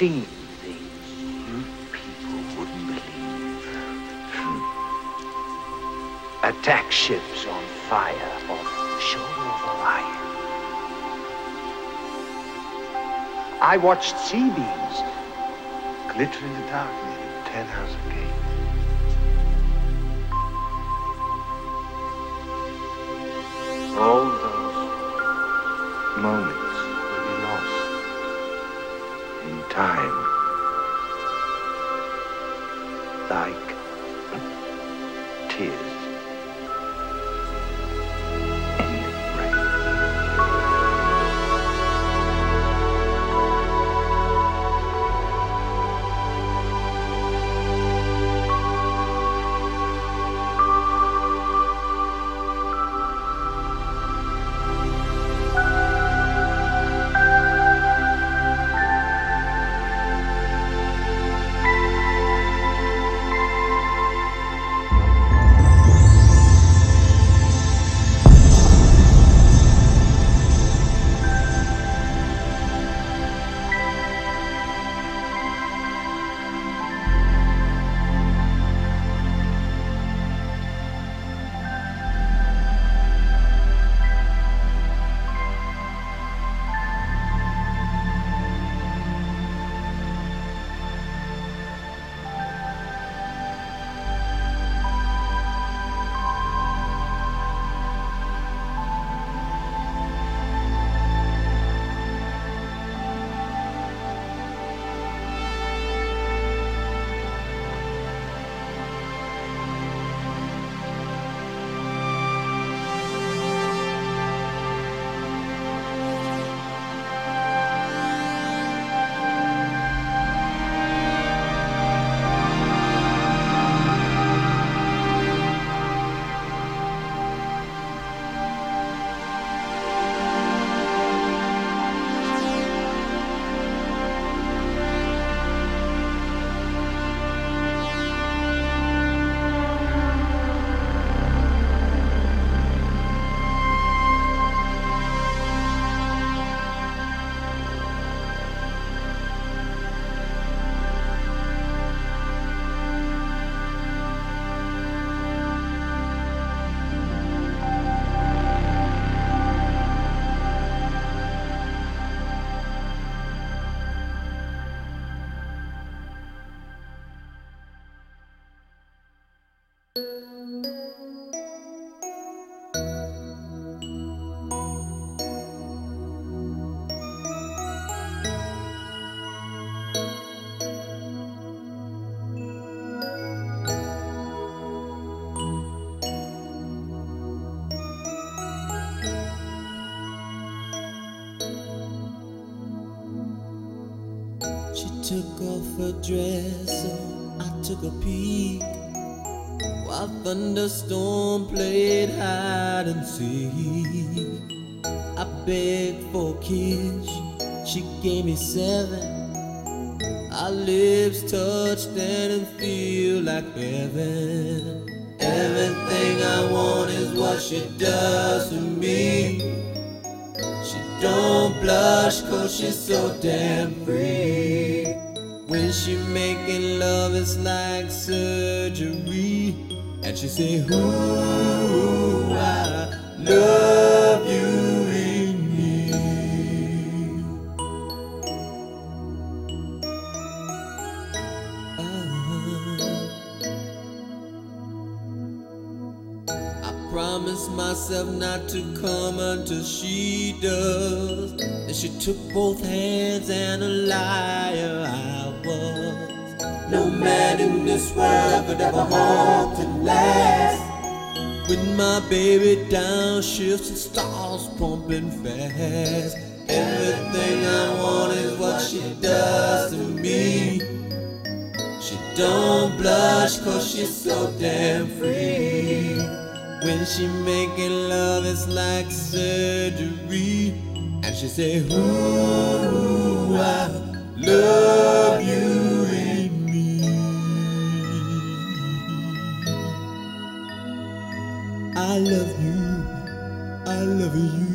seen things you people wouldn't believe. Attack ships on fire off the shore of Orion. I watched C-beams glitter in the dark near Tannhäuser Gate. All those moments time. Took off her dress, so I took a peek. While thunderstorm played hide and seek, I begged for kiss. She gave me seven. Our lips touched and feel like heaven. Everything I want is what she does to me. Cause she's so damn free. When she making love it's like surgery. And she say, Ooh, I love you myself not to come until she does. And she took both hands and a liar I was. No man in this world could ever hope to last. With my baby down, downshifts and stars pumping fast. Everything I want is what she does to me. She don't blush cause she's so damn free. When she making love, it's like surgery. And she say, Ooh, I love you in me. I love you, I love you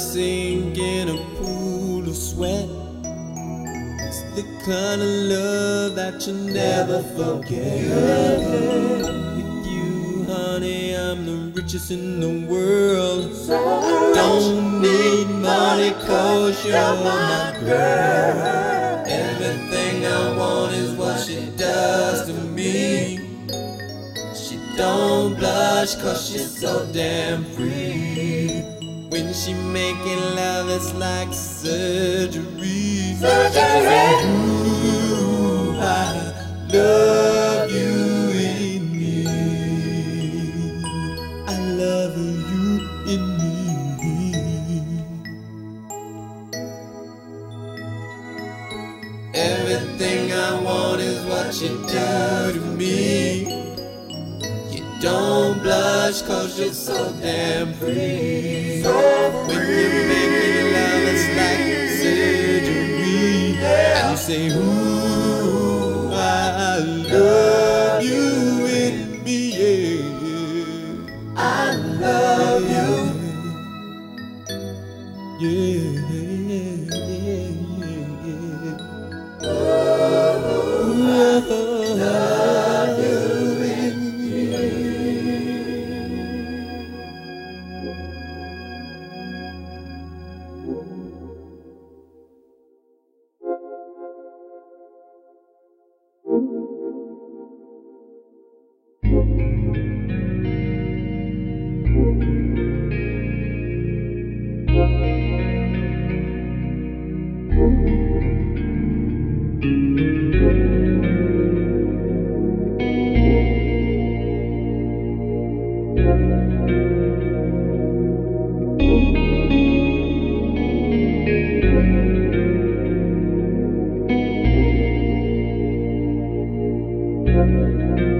sink in a pool of sweat. It's the kind of love that you never forget. With you, honey, I'm the richest in the world. Don't need money, cause you're my girl. Everything I want is what she does to me. She don't blush, cause she's so damn free. She making love, it's like surgery. Surgery. Ooh, I love you in me. I love you in me. Everything I want is what you do to me. You don't blush cause you're so damn free. So free. when you're making love, it's like surgery. And you say, Ooh, I love you in me. Yeah. I love you. Yeah, yeah, Música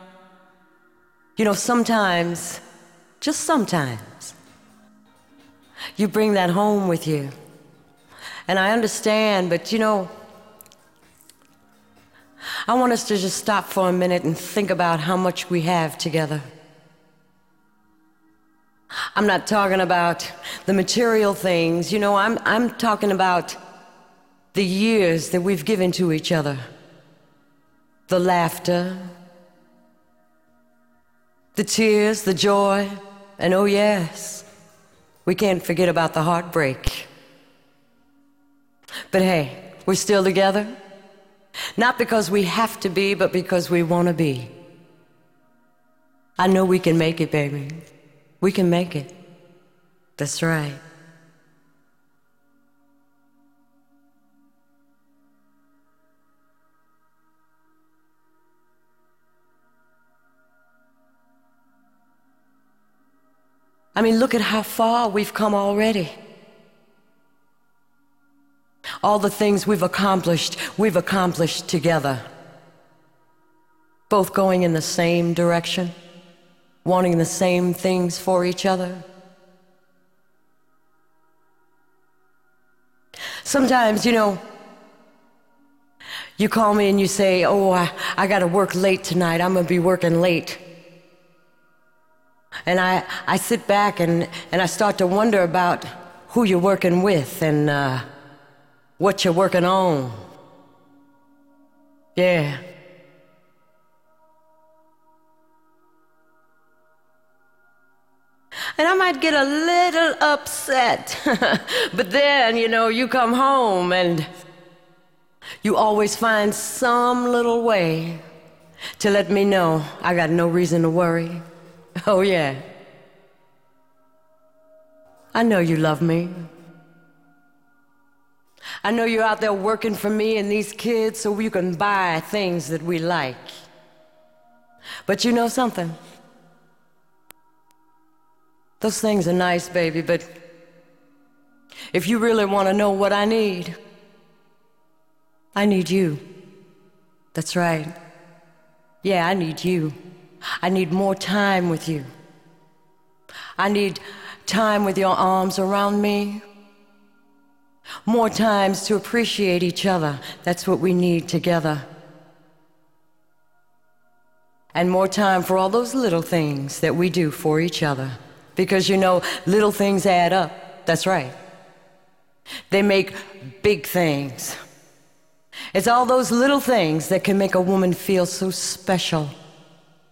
You know, sometimes, just sometimes, you bring that home with you. And I understand, but you know, I want us to just stop for a minute and think about how much we have together. I'm not talking about the material things, you know, I'm, I'm talking about the years that we've given to each other. The laughter, the tears, the joy, and oh, yes, we can't forget about the heartbreak. But hey, we're still together. Not because we have to be, but because we want to be. I know we can make it, baby. We can make it. That's right. I mean, look at how far we've come already. All the things we've accomplished, we've accomplished together. Both going in the same direction, wanting the same things for each other. Sometimes, you know, you call me and you say, Oh, I, I gotta work late tonight. I'm gonna be working late. And I, I sit back and, and I start to wonder about who you're working with and uh, what you're working on. Yeah. And I might get a little upset. but then, you know, you come home and you always find some little way to let me know I got no reason to worry. Oh, yeah. I know you love me. I know you're out there working for me and these kids so we can buy things that we like. But you know something? Those things are nice, baby, but if you really want to know what I need, I need you. That's right. Yeah, I need you. I need more time with you. I need time with your arms around me. More times to appreciate each other. That's what we need together. And more time for all those little things that we do for each other. Because you know, little things add up. That's right. They make big things. It's all those little things that can make a woman feel so special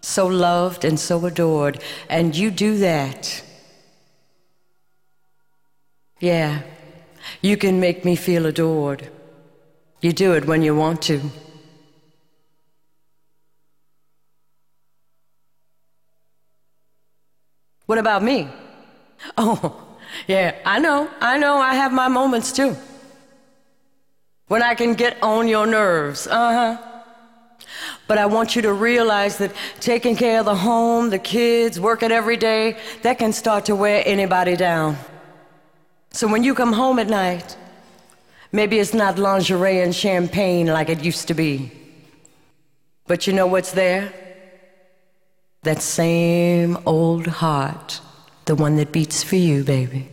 so loved and so adored. And you do that. Yeah, you can make me feel adored. You do it when you want to. What about me? Oh, yeah, I know, I know, I have my moments too. When I can get on your nerves, uh huh. But I want you to realize that taking care of the home, the kids, working every day, that can start to wear anybody down. So when you come home at night, maybe it's not lingerie and champagne like it used to be. But you know what's there? That same old heart, the one that beats for you, baby.